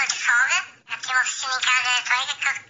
ときそうね。うちも伏見川でトイレ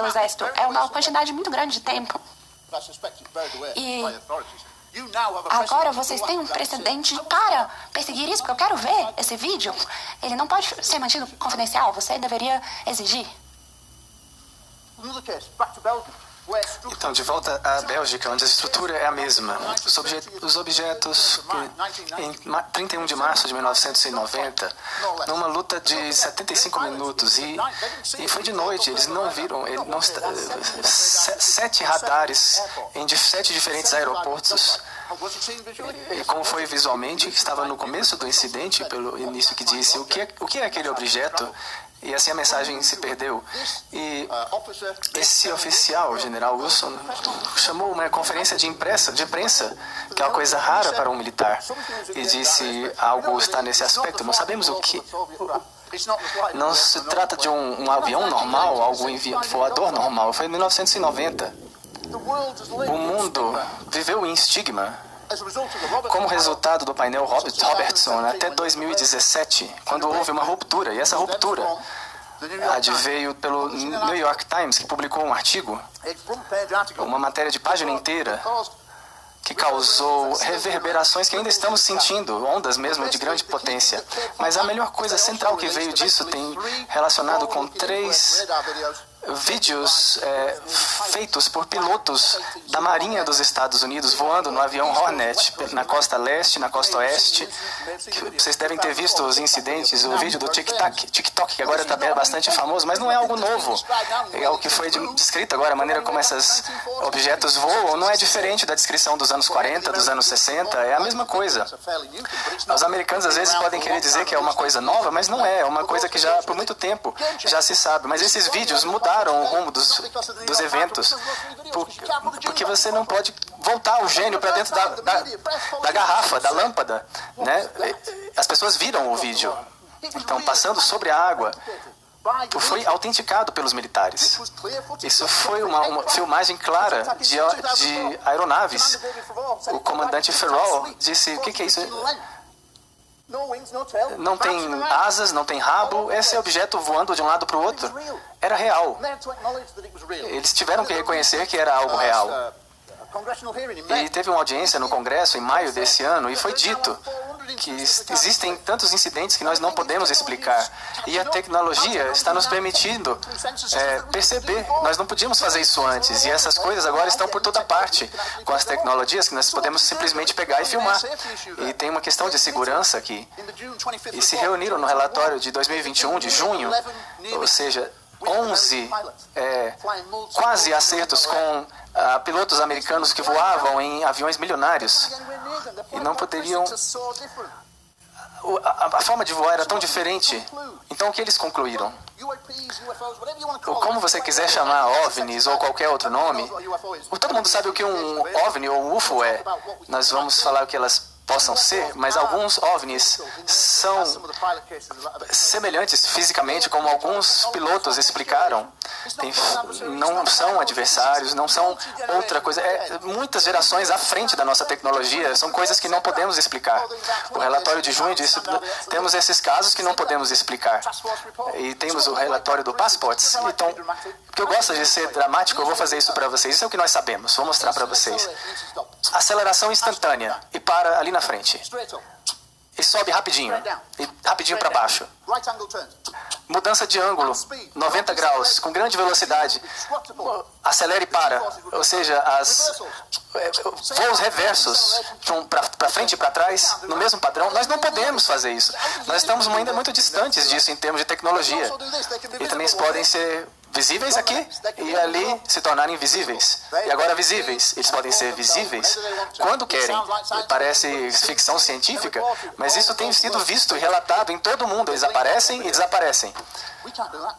pelo Exército é uma quantidade muito grande de tempo. E agora vocês têm um precedente para perseguir isso, porque eu quero ver esse vídeo. Ele não pode ser mantido confidencial, você deveria exigir. De volta à Bélgica, onde a estrutura é a mesma. Os, obje os objetos, em 31 de março de 1990, numa luta de 75 minutos, e, e foi de noite, eles não viram, ele não, sete radares em sete diferentes aeroportos. E como foi visualmente, estava no começo do incidente, pelo início que disse, o que é, o que é aquele objeto? E assim a mensagem se perdeu. E esse oficial, o general Wilson, chamou uma conferência de imprensa, de imprensa, que é uma coisa rara para um militar, e disse algo está nesse aspecto. Não sabemos o que. Não se trata de um, um avião normal, algo voador normal. Foi em 1990. O mundo viveu em estigma como resultado do painel Robertson até 2017, quando houve uma ruptura, e essa ruptura adveio pelo New York Times, que publicou um artigo, uma matéria de página inteira, que causou reverberações que ainda estamos sentindo, ondas mesmo de grande potência. Mas a melhor coisa central que veio disso tem relacionado com três vídeos é, feitos por pilotos da Marinha dos Estados Unidos voando no avião Hornet na costa leste, na costa oeste. Vocês devem ter visto os incidentes, o vídeo do TikTok, TikTok que agora está bastante famoso, mas não é algo novo. É o que foi descrito agora, a maneira como esses objetos voam não é diferente da descrição dos anos 40, dos anos 60, é a mesma coisa. Os americanos às vezes podem querer dizer que é uma coisa nova, mas não é, é uma coisa que já por muito tempo já se sabe. Mas esses vídeos mudaram mudaram o rumo dos, dos eventos. Por, porque você não pode voltar o gênio para dentro da, da, da, garrafa, da lâmpada. Né? As pessoas viram o vídeo. Então, passando sobre a água, foi autenticado pelos militares. Isso foi uma, uma filmagem clara de, de, aeronaves. O comandante Ferrol disse: o que, que é isso? Não tem asas, não tem rabo. Esse objeto voando de um lado para o outro. era real. Eles tiveram que reconhecer que era algo real. E teve uma audiência no Congresso em maio desse ano e foi dito que existem tantos incidentes que nós não podemos explicar. E a tecnologia está nos permitindo é, perceber. Nós não podíamos fazer isso antes. E essas coisas agora estão por toda parte. Com as tecnologias que nós podemos simplesmente pegar e filmar. E tem uma questão de segurança aqui. E se reuniram no relatório de 2021, de junho, ou seja, 11 é, quase acertos com uh, pilotos americanos que voavam em aviões milionários e não poderiam. A, a, forma de voar era tão diferente. Então o que eles concluíram? Ou como você quiser chamar OVNIs ou qualquer outro nome, todo mundo sabe o que um OVNI ou um UFO é. Nós vamos falar o que elas possam ser, mas alguns OVNIs são semelhantes fisicamente, como alguns pilotos explicaram. Tem, não são adversários, não são outra coisa. É, muitas gerações à frente da nossa tecnologia são coisas que não podemos explicar. O relatório de junho disse temos esses casos que não podemos explicar. E temos o relatório do Passports. Então, porque eu gosto de ser dramático, eu vou fazer isso para vocês. Isso é o que nós sabemos. Vou mostrar para vocês. Aceleração instantânea e para ali na na frente. E sobe rapidinho. E rapidinho para baixo. Mudança de ângulo, 90 graus, com grande velocidade. Acelere e para. Ou seja, as voos reversos para frente e para trás, no mesmo padrão. Nós não podemos fazer isso. Nós estamos ainda muito distantes disso em termos de tecnologia. E também podem ser visíveis aqui e ali se tornarem invisíveis. E agora visíveis. Eles podem ser visíveis quando querem. Parece ficção científica, mas isso tem sido visto e relatado em todo o mundo. Eles aparecem e desaparecem.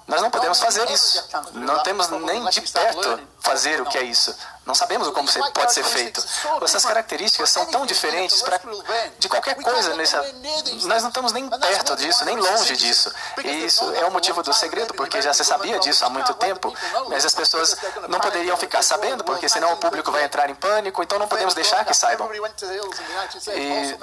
Nós não podemos fazer isso. Não temos nem de perto fazer o que é isso. Não sabemos como pode ser feito. Essas características são tão diferentes pra, de qualquer coisa. Nessa, nós não estamos nem perto disso, nem longe disso. E isso é o motivo do segredo, porque já se sabia disso há muito tempo, mas as pessoas não poderiam ficar sabendo, porque senão o público vai entrar em pânico, então não podemos deixar que saibam. E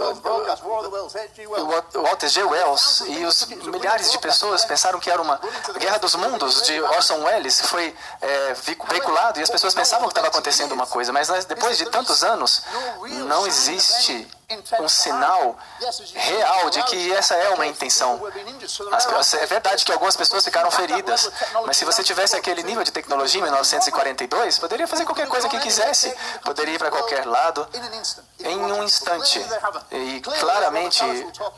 o Walter G. Wells e os milhares de pessoas pensaram que era uma Guerra dos Mundos de Orson Welles foi é, veiculado e as pessoas pensavam que estava acontecendo uma coisa, mas depois de tantos anos não existe um sinal real de que essa é uma intenção. É verdade que algumas pessoas ficaram feridas, mas se você tivesse aquele nível de tecnologia em 1942, poderia fazer qualquer coisa que quisesse, poderia ir para qualquer lado em um instante. E claramente,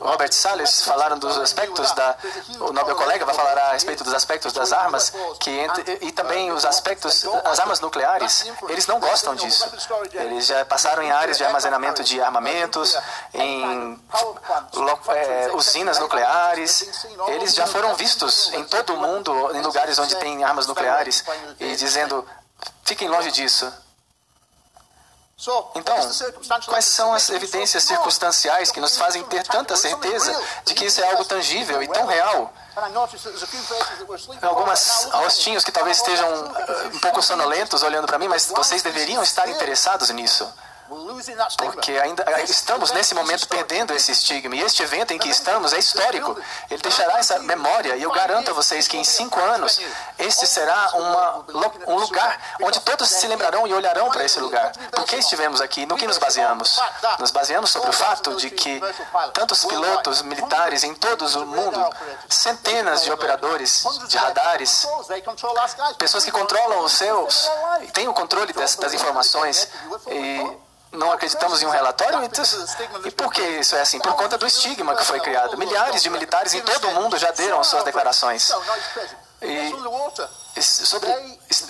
Robert Salles falaram dos aspectos da. O Nobel colega vai falar a respeito dos aspectos das armas que e também os aspectos as armas nucleares. Eles não gostam disso. Eles já passaram em áreas de armazenamento de armamento em é, usinas nucleares. Eles já foram vistos em todo o mundo, em lugares onde tem armas nucleares, e dizendo: fiquem longe disso. Então, quais são as evidências circunstanciais que nos fazem ter tanta certeza de que isso é algo tangível e tão real? Algumas rostinhos que talvez estejam uh, um pouco sonolentos olhando para mim, mas vocês deveriam estar interessados nisso. Porque ainda estamos nesse momento perdendo esse estigma. E este evento em que estamos é histórico. Ele deixará essa memória. E eu garanto a vocês que em cinco anos, este será uma, um lugar onde todos se lembrarão e olharão para esse lugar. Por que estivemos aqui? No que nos baseamos? Nos baseamos sobre o fato de que tantos pilotos militares em todo o mundo, centenas de operadores de radares, pessoas que controlam os seus, têm o controle das, das informações e não acreditamos em um relatório? Então, e por que isso é assim? Por conta do estigma que foi criado. Milhares de militares em todo o mundo já deram suas declarações. E sobre,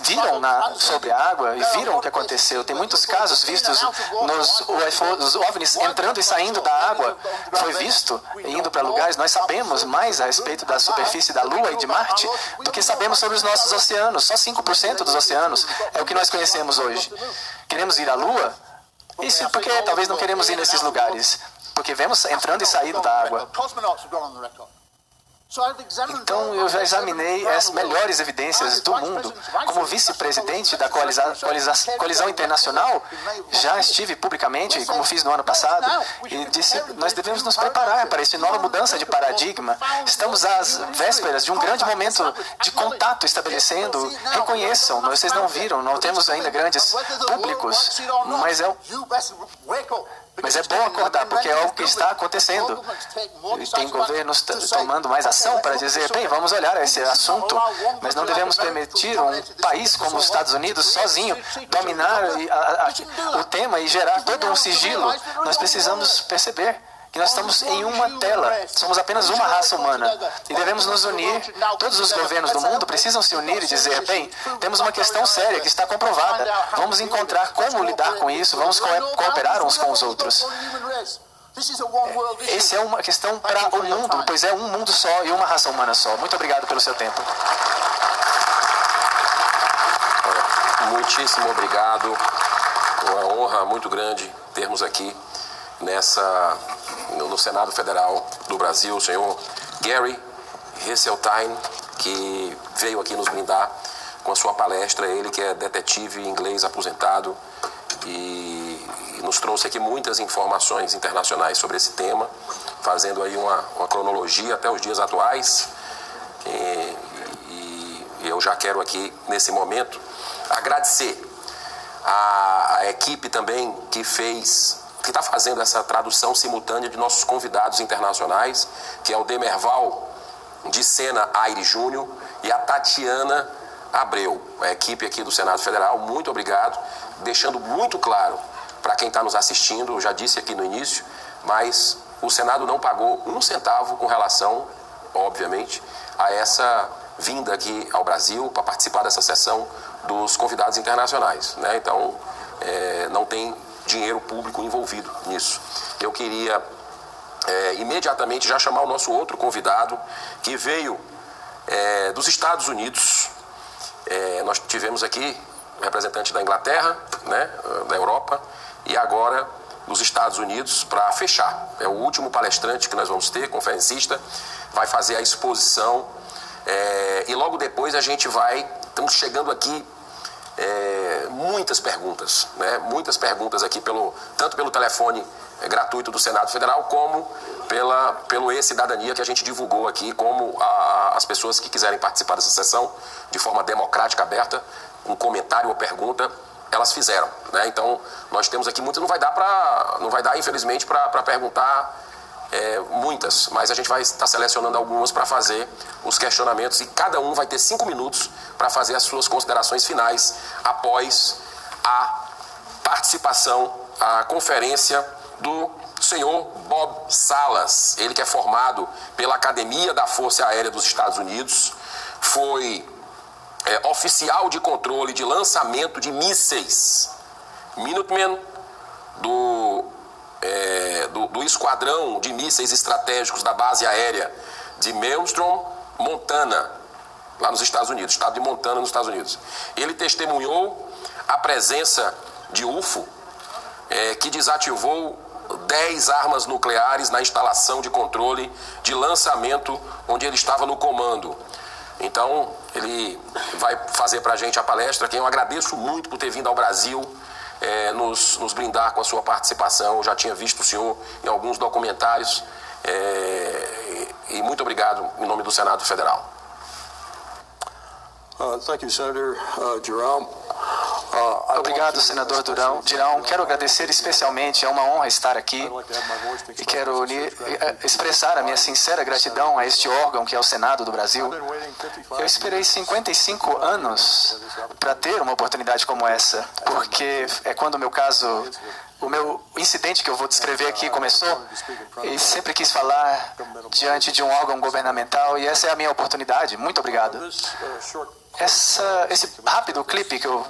viram na, sobre a água e viram o que aconteceu. Tem muitos casos vistos nos UFOs, OVNIs entrando e saindo da água. Foi visto indo para lugares. Nós sabemos mais a respeito da superfície da Lua e de Marte do que sabemos sobre os nossos oceanos. Só 5% dos oceanos é o que nós conhecemos hoje. Queremos ir à Lua? Isso porque talvez não queremos ir nesses lugares, porque vemos entrando e saindo da água. Então, eu já examinei as melhores evidências do mundo. Como vice-presidente da colisão internacional, já estive publicamente, como fiz no ano passado, e disse: nós devemos nos preparar para essa nova mudança de paradigma. Estamos às vésperas de um grande momento de contato estabelecendo. Reconheçam, vocês não viram, não temos ainda grandes públicos, mas é mas é bom acordar, porque é algo que está acontecendo. E tem governos tomando mais ação para dizer, bem, vamos olhar esse assunto, mas não devemos permitir um país como os Estados Unidos sozinho dominar o tema e gerar todo um sigilo. Nós precisamos perceber que nós estamos em uma tela, somos apenas uma raça humana e devemos nos unir. Todos os governos do mundo precisam se unir e dizer: bem, temos uma questão séria que está comprovada, vamos encontrar como lidar com isso, vamos cooperar uns com os outros. Essa é uma questão para o mundo, pois é um mundo só e uma raça humana só. Muito obrigado pelo seu tempo. Muitíssimo obrigado. Uma honra muito grande termos aqui nessa no, Senado Federal do Brasil, o senhor Gary Hesseltine, que veio aqui nos brindar com a sua palestra, ele que é detetive inglês aposentado e, e nos trouxe aqui muitas informações internacionais sobre esse tema, fazendo aí uma, uma cronologia até os dias atuais. E, e, e eu já quero aqui, nesse momento, agradecer a, a equipe também que fez que está fazendo essa tradução simultânea de nossos convidados internacionais, que é o Demerval de Sena Aire Júnior e a Tatiana Abreu, a equipe aqui do Senado Federal. Muito obrigado, deixando muito claro para quem está nos assistindo, eu já disse aqui no início, mas o Senado não pagou um centavo com relação, obviamente, a essa vinda aqui ao Brasil para participar dessa sessão dos convidados internacionais. Né? Então, é, não tem dinheiro público envolvido nisso. Eu queria é, imediatamente já chamar o nosso outro convidado, que veio é, dos Estados Unidos. É, nós tivemos aqui representante da Inglaterra, né, da Europa, e agora dos Estados Unidos para fechar. É o último palestrante que nós vamos ter, conferencista, vai fazer a exposição. É, e logo depois a gente vai, estamos chegando aqui é, muitas perguntas, né? muitas perguntas aqui, pelo, tanto pelo telefone é, gratuito do Senado Federal, como pela, pelo e-cidadania que a gente divulgou aqui, como a, as pessoas que quiserem participar dessa sessão de forma democrática, aberta, com comentário ou pergunta, elas fizeram. Né? Então, nós temos aqui muitas, não vai dar para, não vai dar, infelizmente, para perguntar é, muitas, mas a gente vai estar selecionando algumas para fazer os questionamentos e cada um vai ter cinco minutos para fazer as suas considerações finais após a participação, a conferência do senhor Bob Salas, ele que é formado pela Academia da Força Aérea dos Estados Unidos, foi é, oficial de controle de lançamento de mísseis, Minuteman do, Esquadrão de Mísseis Estratégicos da Base Aérea de Maelstrom, Montana, lá nos Estados Unidos, estado de Montana, nos Estados Unidos. Ele testemunhou a presença de UFO, é, que desativou 10 armas nucleares na instalação de controle de lançamento onde ele estava no comando. Então, ele vai fazer para a gente a palestra, quem eu agradeço muito por ter vindo ao Brasil, é, nos, nos, brindar com a sua participação. Eu já tinha visto o senhor em alguns documentários. É, e muito obrigado em nome do Senado Federal. Uh, thank you, Senator uh, Jerome. Uh, Obrigado, senador Durão. Dirão, quero agradecer especialmente, é uma honra estar aqui e quero eh, expressar a minha sincera gratidão a este órgão que é o Senado do Brasil. Eu esperei 55 anos para ter uma oportunidade como essa, porque é quando o meu caso o meu incidente que eu vou descrever aqui começou e sempre quis falar diante de um órgão governamental e essa é a minha oportunidade. Muito obrigado. Essa, esse rápido clipe que eu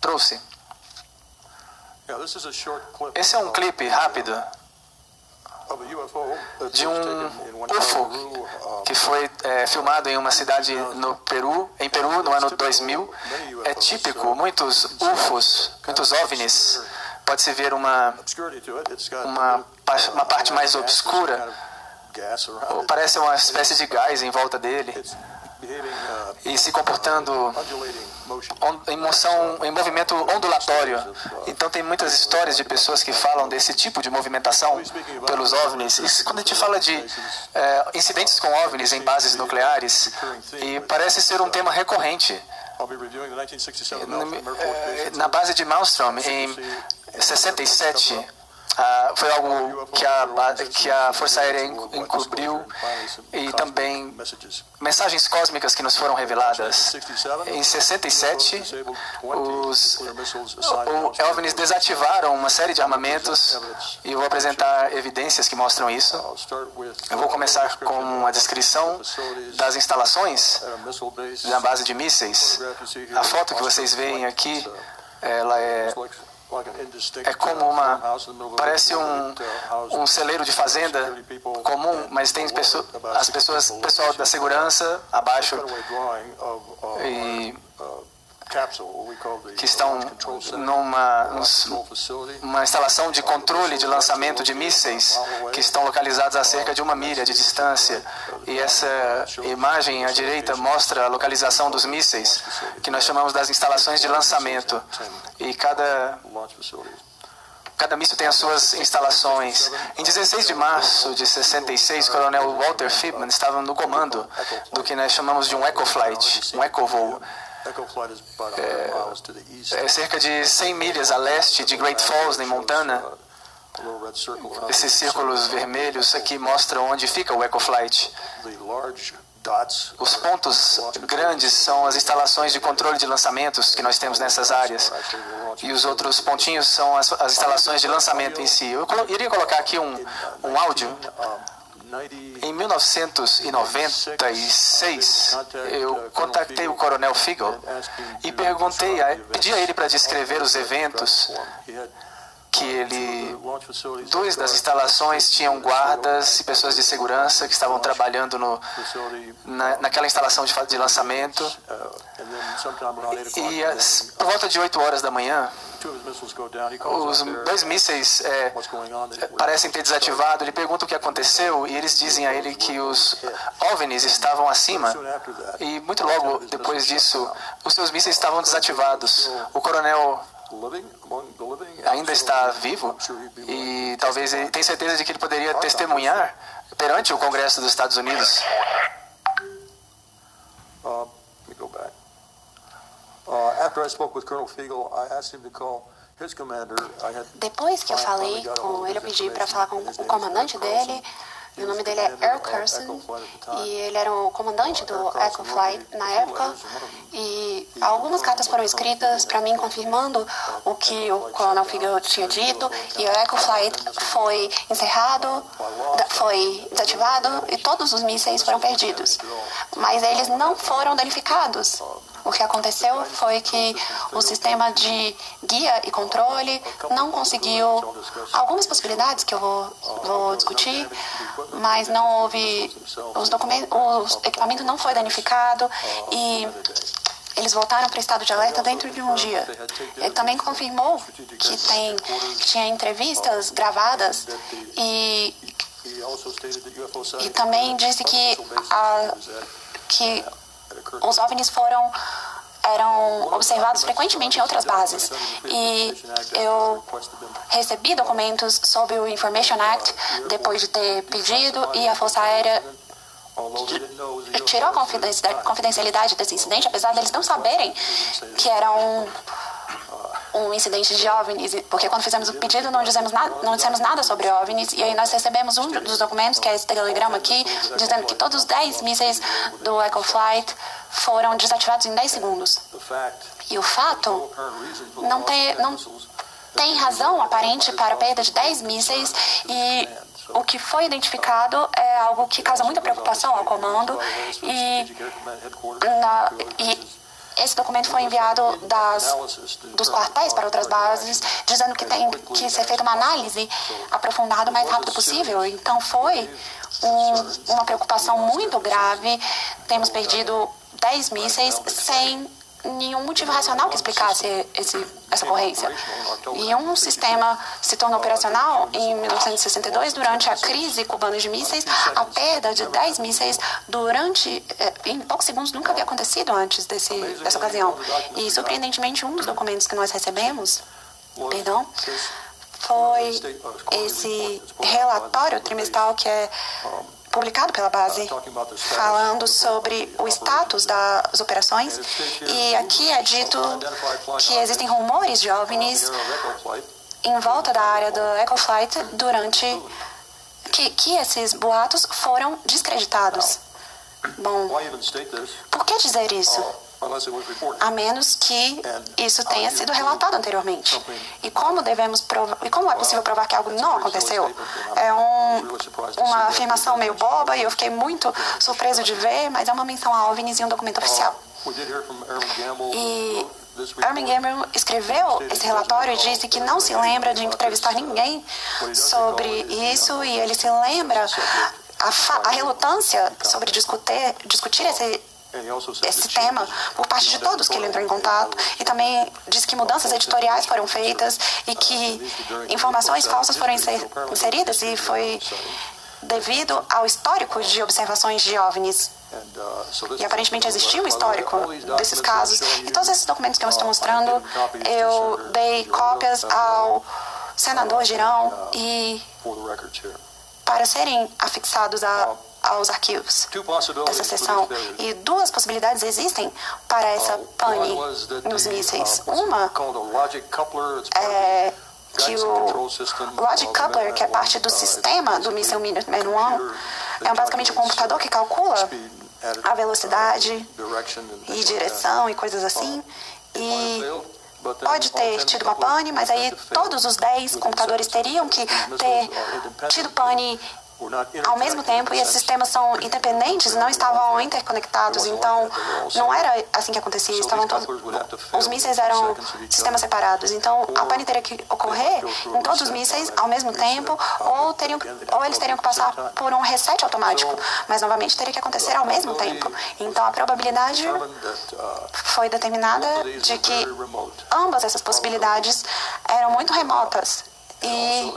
trouxe. Esse é um clipe rápido. De um UFO que foi é, filmado em uma cidade no Peru, em Peru, no ano 2000. É típico, muitos UFOs, muitos OVNIs, pode-se ver uma, uma, uma parte mais obscura, parece uma espécie de gás em volta dele e se comportando em moção, em movimento ondulatório. Então tem muitas histórias de pessoas que falam desse tipo de movimentação pelos OVNIs. E quando a gente fala de é, incidentes com OVNIs em bases nucleares, e parece ser um tema recorrente. Na base de Malmstrom, em 67, ah, foi algo que a, que a Força Aérea encobriu e também mensagens cósmicas que nos foram reveladas. Em 67, os OVNIs desativaram uma série de armamentos e eu vou apresentar evidências que mostram isso. Eu vou começar com uma descrição das instalações da base de mísseis. A foto que vocês veem aqui, ela é é como uma parece um, um celeiro de fazenda comum, mas tem pessoa, as pessoas, pessoal da segurança abaixo. E que estão numa uma instalação de controle de lançamento de mísseis que estão localizados a cerca de uma milha de distância. E essa imagem à direita mostra a localização dos mísseis, que nós chamamos das instalações de lançamento. E cada Cada míssil tem as suas instalações. Em 16 de março de 66, o coronel Walter Friedman estava no comando do que nós chamamos de um Echo Flight, um Echo voo. É, é cerca de 100 milhas a leste de Great Falls, em Montana. Esses círculos vermelhos aqui mostram onde fica o EcoFlight. Os pontos grandes são as instalações de controle de lançamentos que nós temos nessas áreas. E os outros pontinhos são as, as instalações de lançamento em si. Eu iria colocar aqui um, um áudio. Em 1996, eu contatei o Coronel Figel e perguntei, pedi a ele para descrever os eventos que ele duas das instalações tinham guardas e pessoas de segurança que estavam trabalhando no, na, naquela instalação de, de lançamento e as, por volta de 8 horas da manhã os dois mísseis é, parecem ter desativado. Ele pergunta o que aconteceu e eles dizem a ele que os OVNIs estavam acima. E muito logo depois disso, os seus mísseis estavam desativados. O coronel ainda está vivo? E talvez ele tem certeza de que ele poderia testemunhar perante o Congresso dos Estados Unidos. Uh, Depois que eu falei com ele, eu pedi para falar com o comandante dele o nome dele é Earl Carson e ele era o comandante do Echo Flight na época e algumas cartas foram escritas para mim confirmando o que o Coronel Figel tinha dito e o Echo Flight foi encerrado, foi desativado e todos os mísseis foram perdidos. Mas eles não foram danificados. O que aconteceu foi que o sistema de guia e controle não conseguiu algumas possibilidades que eu vou, vou discutir, mas não houve os documentos, o equipamento não foi danificado e eles voltaram para o estado de alerta dentro de um dia. Ele também confirmou que tem que tinha entrevistas gravadas e e também disse que a, que os OVNIs foram eram observados frequentemente em outras bases. E eu recebi documentos sobre o Information Act depois de ter pedido e a Força Aérea tirou a confidencialidade desse incidente, apesar deles não saberem que era um um incidente de OVNIs, porque quando fizemos o pedido não, dizemos nada, não dissemos nada sobre OVNIs, e aí nós recebemos um dos documentos, que é esse telegrama aqui, dizendo que todos os 10 mísseis do Echo Flight foram desativados em 10 segundos. E o fato não tem, não tem razão aparente para a perda de 10 mísseis e o que foi identificado é algo que causa muita preocupação ao comando e, na, e esse documento foi enviado das, dos quartéis para outras bases, dizendo que tem que ser feita uma análise aprofundada o mais rápido possível. Então foi um, uma preocupação muito grave. Temos perdido 10 mísseis sem nenhum motivo racional que explicasse esse, essa ocorrência. E um sistema se tornou operacional em 1962 durante a crise cubana de mísseis. A perda de 10 mísseis durante, eh, em poucos segundos, nunca havia acontecido antes desse, dessa ocasião. E, surpreendentemente, um dos documentos que nós recebemos, perdão, foi esse relatório trimestral que é publicado pela base, falando sobre o status das operações. E aqui é dito que existem rumores de OVNIs em volta da área do EcoFlight durante que, que esses boatos foram descreditados. Bom, por que dizer isso? A menos que isso tenha sido relatado anteriormente. E como devemos provar, e como é possível provar que algo não aconteceu? É um, uma afirmação meio boba e eu fiquei muito surpreso de ver, mas é uma menção a OVNIs em um documento oficial. E Herman Gamble escreveu esse relatório e disse que não se lembra de entrevistar ninguém sobre isso e ele se lembra a, a relutância sobre discutir, discutir esse esse tema por parte de todos que ele entrou em contato e também disse que mudanças editoriais foram feitas e que informações falsas foram inseridas e foi devido ao histórico de observações de OVNIs. E aparentemente existia um histórico desses casos. E todos esses documentos que eu estou mostrando, eu dei cópias ao senador Girão e para serem afixados a aos arquivos dessa sessão. E duas possibilidades existem para essa uh, pane nos mísseis. Uh, Uma é que o Logic Coupler, que é parte do sistema do míssil Minuteman One, é basicamente um computador que calcula a velocidade e direção e coisas assim. E pode ter tido uma pane, mas aí todos os 10 computadores teriam que ter tido pane ao mesmo tempo, e esses sistemas são independentes, não estavam interconectados, então não era assim que acontecia. Estavam todos, os mísseis eram sistemas separados, então a pane teria que ocorrer em todos os mísseis ao mesmo tempo, ou, teriam, ou eles teriam que passar por um reset automático, mas novamente teria que acontecer ao mesmo tempo. Então a probabilidade foi determinada de que ambas essas possibilidades eram muito remotas e,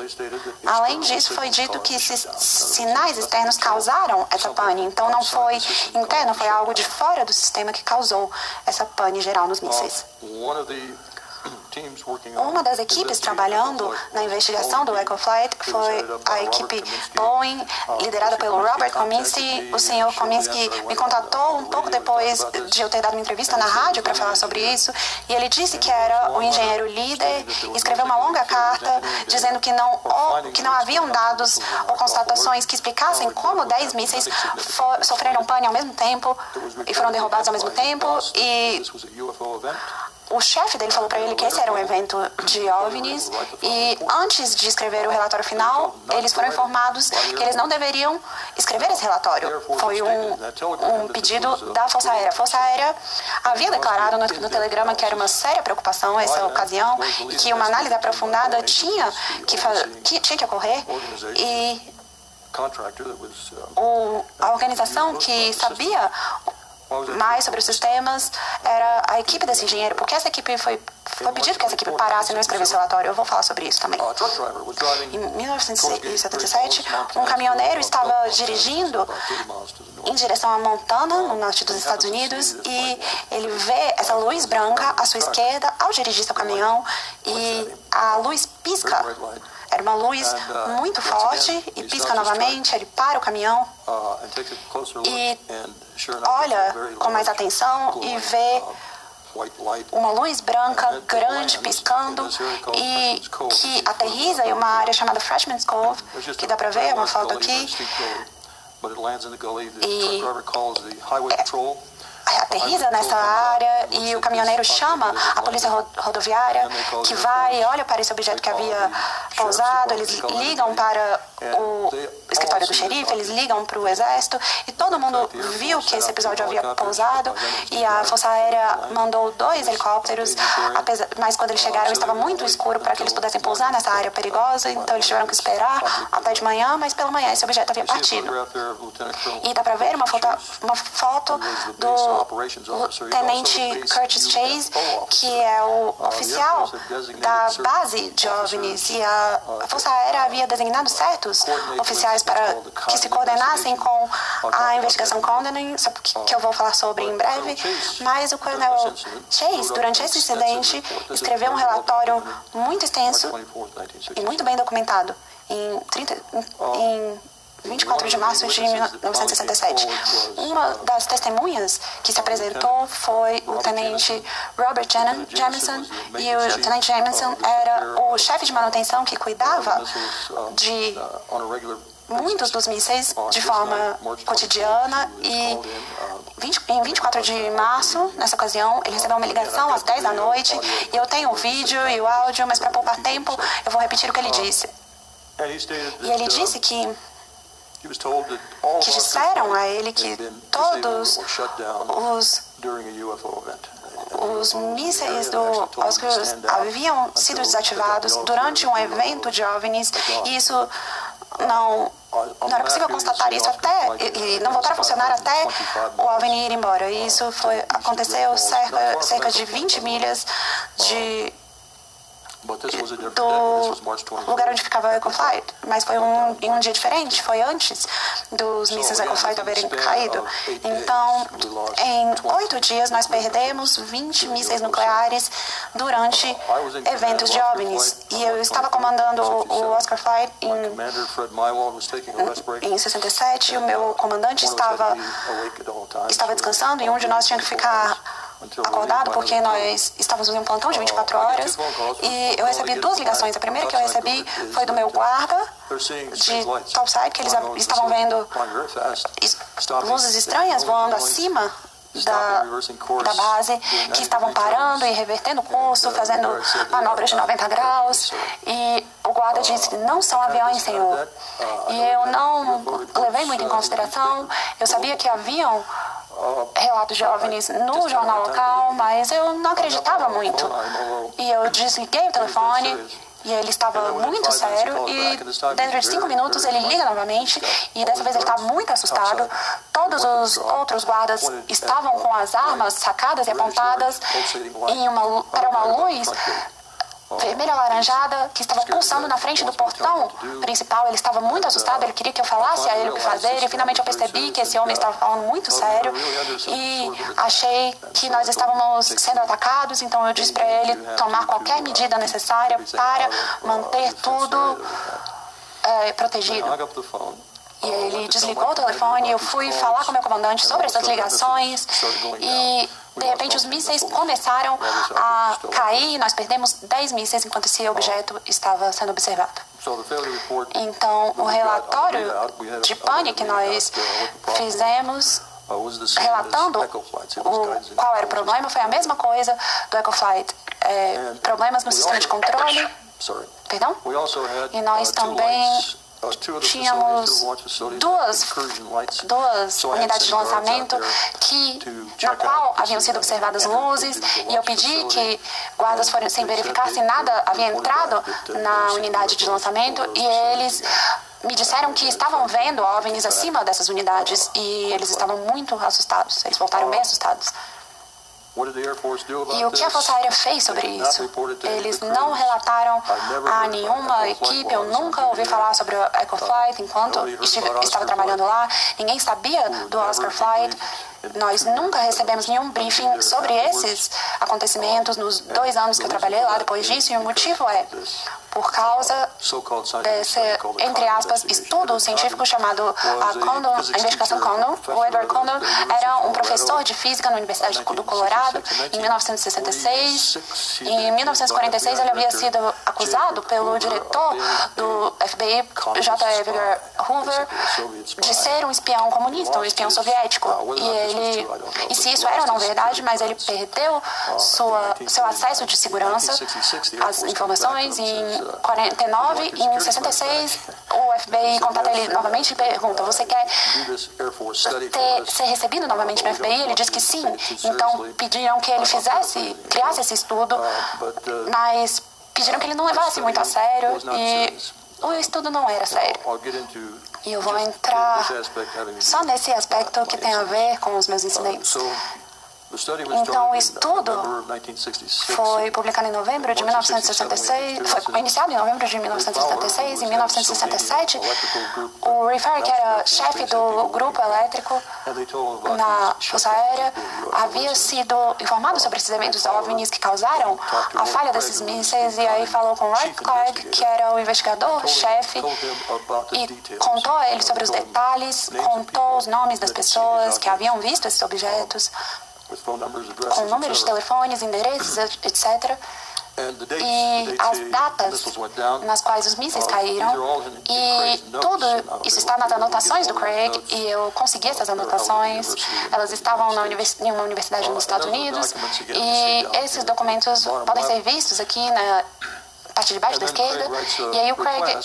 além disso, foi dito que esses sinais externos causaram essa pane. Então, não foi interno, foi algo de fora do sistema que causou essa pane geral nos mísseis. Uma das equipes trabalhando na investigação do EcoFlight foi a equipe Boeing, liderada pelo Robert Kominsky. O senhor Kominsky me contatou um pouco depois de eu ter dado uma entrevista na rádio para falar sobre isso, e ele disse que era o engenheiro líder, escreveu uma longa carta dizendo que não, que não haviam dados ou constatações que explicassem como 10 mísseis sofreram pane ao mesmo tempo e foram derrubados ao mesmo tempo, e o chefe dele falou para ele que esse era um evento de OVNIs e antes de escrever o relatório final, eles foram informados que eles não deveriam escrever esse relatório. Foi um, um pedido da Força Aérea. A Força Aérea havia declarado no, no telegrama que era uma séria preocupação essa ocasião e que uma análise aprofundada tinha que, que, tinha que ocorrer e o, a organização que sabia mais sobre os sistemas era a equipe desse engenheiro, porque essa equipe foi, foi pedido que essa equipe parasse e não escrevesse relatório. Eu vou falar sobre isso também. Em 1977, um caminhoneiro estava dirigindo em direção a Montana, no norte dos Estados Unidos, e ele vê essa luz branca à sua esquerda ao dirigir seu caminhão e a luz pisca era uma luz muito forte e pisca novamente. Ele para o caminhão e olha com mais atenção e vê uma luz branca grande piscando e que aterriza em uma área chamada Freshman's Cove, que dá para ver, é uma foto aqui. E aterriza nessa área e o caminhoneiro chama a polícia rodoviária que vai, olha para esse objeto que havia pousado, eles ligam para o escritório do xerife, eles ligam para o exército e todo mundo viu que esse episódio havia pousado e a Força Aérea mandou dois helicópteros, mas quando eles chegaram estava muito escuro para que eles pudessem pousar nessa área perigosa, então eles tiveram que esperar até de manhã, mas pela manhã esse objeto havia partido. E dá para ver uma foto, uma foto do tenente Curtis Chase, que é o oficial da base de OVNIs, e a Força Aérea havia designado certos oficiais para que se coordenassem com a investigação Condon, que eu vou falar sobre em breve, mas o coronel Chase, durante esse incidente, escreveu um relatório muito extenso e muito bem documentado. Em, 30, em 24 de março de 1967. Uma das testemunhas que se apresentou foi o tenente Robert Jamison, e o tenente Jamison era o chefe de manutenção que cuidava de muitos dos mísseis de forma cotidiana e 20, em 24 de março, nessa ocasião, ele recebeu uma ligação às 10 da noite e eu tenho o vídeo e o áudio, mas para poupar tempo, eu vou repetir o que ele disse. E ele disse que que disseram a ele que todos os os mísseis do Oscar haviam sido desativados durante um evento de OVNIs. E isso não não era possível constatar isso até e, não voltar a funcionar até o OVNI ir embora. E isso foi aconteceu cerca cerca de 20 milhas de do lugar onde ficava o EcoFlight, mas foi um, em um dia diferente, foi antes dos mísseis EcoFlight haverem caído. Então, em oito dias, nós perdemos 20 mísseis nucleares durante eventos de OVNIs. E eu estava comandando o Oscar Flight em, em 67 e o meu comandante estava, estava descansando e um de nós tinha que ficar acordado porque nós estávamos em um plantão de 24 horas e eu recebi duas ligações. A primeira que eu recebi foi do meu guarda de topside, que eles estavam vendo luzes estranhas voando acima da, da base, que estavam parando e revertendo o curso, fazendo manobras de 90 graus. E o guarda disse: Não são aviões, senhor. E eu não levei muito em consideração. Eu sabia que haviam relatos de OVNIs no jornal local, mas eu não acreditava muito. E eu desliguei o telefone e ele estava muito sério e dentro de cinco minutos ele liga novamente e dessa vez ele estava muito assustado. Todos os outros guardas estavam com as armas sacadas e apontadas em uma, para uma luz vermelha alaranjada que estava pulsando na frente do portão principal. Ele estava muito assustado, ele queria que eu falasse a ele o que fazer. E finalmente eu percebi que esse homem estava falando muito sério e achei que nós estávamos sendo atacados. Então eu disse para ele tomar qualquer medida necessária para manter tudo é, protegido. E ele desligou o telefone, eu fui falar com meu comandante sobre essas ligações e de repente os mísseis começaram a cair e nós perdemos 10 mísseis enquanto esse objeto estava sendo observado. Então, o relatório de pane que nós fizemos relatando o, qual era o problema foi a mesma coisa do EcoFlight. É, problemas no sistema de controle. Perdão? E nós também tínhamos duas, duas unidades de lançamento que, na qual haviam sido observadas luzes e eu pedi que guardas fossem verificar se nada havia entrado na unidade de lançamento e eles me disseram que estavam vendo OVNIs acima dessas unidades e eles estavam muito assustados. Eles voltaram bem assustados. E o que a Força Aérea fez sobre isso? Eles não relataram a nenhuma equipe, eu nunca ouvi falar sobre o EcoFlight enquanto estive, estava trabalhando lá. Ninguém sabia do Oscar Flight. Nós nunca recebemos nenhum briefing sobre esses acontecimentos nos dois anos que eu trabalhei lá depois disso, e o motivo é por causa desse, entre aspas, estudo científico chamado a, Condon, a investigação Condon. O Edward Condon era um professor de física na Universidade do Colorado em 1966. Em 1946 ele havia sido acusado pelo diretor do FBI, J. Edgar Hoover, de ser um espião comunista, um espião soviético. E ele, e se isso era ou não verdade, mas ele perdeu sua, seu acesso de segurança às informações em 49 e em 66 o FBI contata ele novamente e pergunta: Você quer ter, ser recebido novamente no FBI? Ele diz que sim. Então pediram que ele fizesse, criasse esse estudo, mas pediram que ele não levasse muito a sério e o estudo não era sério. E eu vou entrar só nesse aspecto que tem a ver com os meus incidentes. Então, o estudo foi publicado em novembro de 1966, foi iniciado em novembro de 1976. Em 1967, o Rifer, que era chefe do grupo elétrico na Força Aérea, havia sido informado sobre esses eventos OVNIs que causaram a falha desses mísseis e aí falou com Wright Clark, que era o investigador-chefe, e contou a ele sobre os detalhes, contou os nomes das pessoas que haviam visto esses objetos, com números de telefones, endereços, etc. E as datas nas quais os mísseis caíram, e tudo isso está nas anotações do Craig, e eu consegui essas anotações. Elas estavam na univers em uma universidade nos Estados Unidos, e esses documentos podem ser vistos aqui na parte de baixo da esquerda. E aí o Craig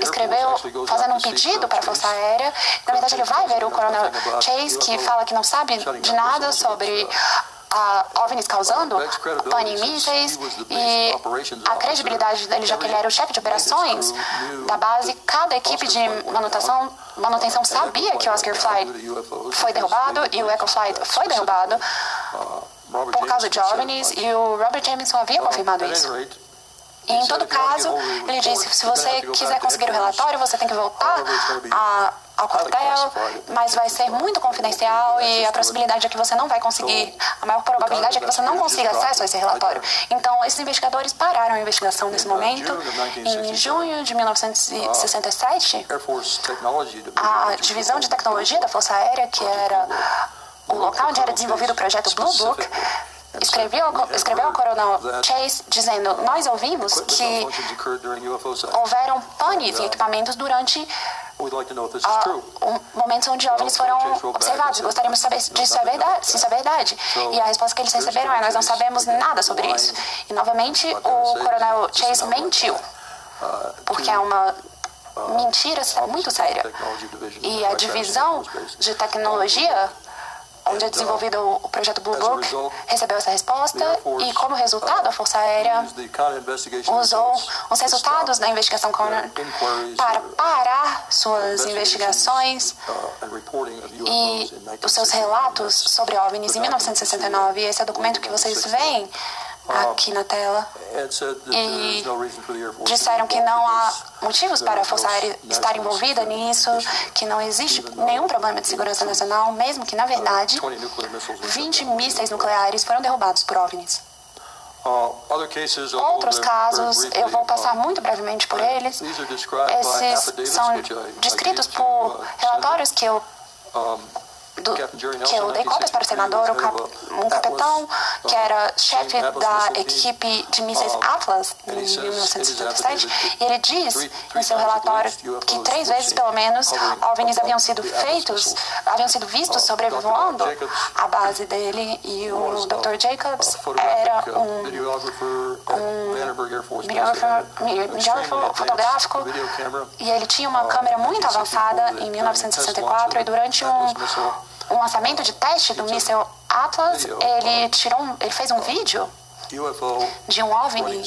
escreveu fazendo um pedido para a Força Aérea. Na verdade, ele vai ver o Coronel Chase, que fala que não sabe de nada sobre a OVNIs causando pane em mísseis e a credibilidade dele, já que ele era o chefe de operações da base, cada equipe de manutenção, manutenção sabia que o Oscar Flight foi derrubado e o Echo Flight foi derrubado por causa de OVNIs e o Robert Jameson havia confirmado isso. E em todo caso, ele disse: se você quiser conseguir o relatório, você tem que voltar a, ao quartel, mas vai ser muito confidencial e a possibilidade é que você não vai conseguir, a maior probabilidade é que você não consiga acesso a esse relatório. Então, esses investigadores pararam a investigação nesse momento. Em junho de 1967, a divisão de tecnologia da Força Aérea, que era o local onde era desenvolvido o projeto Blue Book, escreveu, escreveu ao coronel Chase dizendo: Nós ouvimos que houveram panes em equipamentos durante uh, momentos onde OVNIs foram observados. Gostaríamos de saber é verdade. Se isso é verdade. E a resposta que eles receberam é: Nós não sabemos nada sobre isso. E novamente o coronel Chase mentiu, porque é uma mentira muito séria. E a divisão de tecnologia onde é desenvolvido o projeto Blue Book, recebeu essa resposta e, como resultado, a Força Aérea usou os resultados da investigação Conner para parar suas investigações e os seus relatos sobre OVNIs em 1969. E esse é o documento que vocês veem aqui na tela e disseram que não há motivos para a Força Aérea estar envolvida nisso, que não existe nenhum problema de segurança nacional, mesmo que, na verdade, 20 mísseis nucleares foram derrubados por OVNIs. Outros casos, eu vou passar muito brevemente por eles. Esses são descritos por relatórios que eu do, que eu dei cópias para o senador, cap, um capitão que era chefe da equipe de mísseis Atlas em 1977, e ele diz em seu relatório que três vezes, pelo menos, OVNIs haviam sido feitos, haviam sido vistos sobrevoando a base dele, e o Dr. Jacobs era um, um videógrafo fotográfico, e ele tinha uma câmera muito avançada em 1964, e durante um um lançamento de teste do míssil Atlas, ele tirou, um, ele fez um vídeo de um OVNI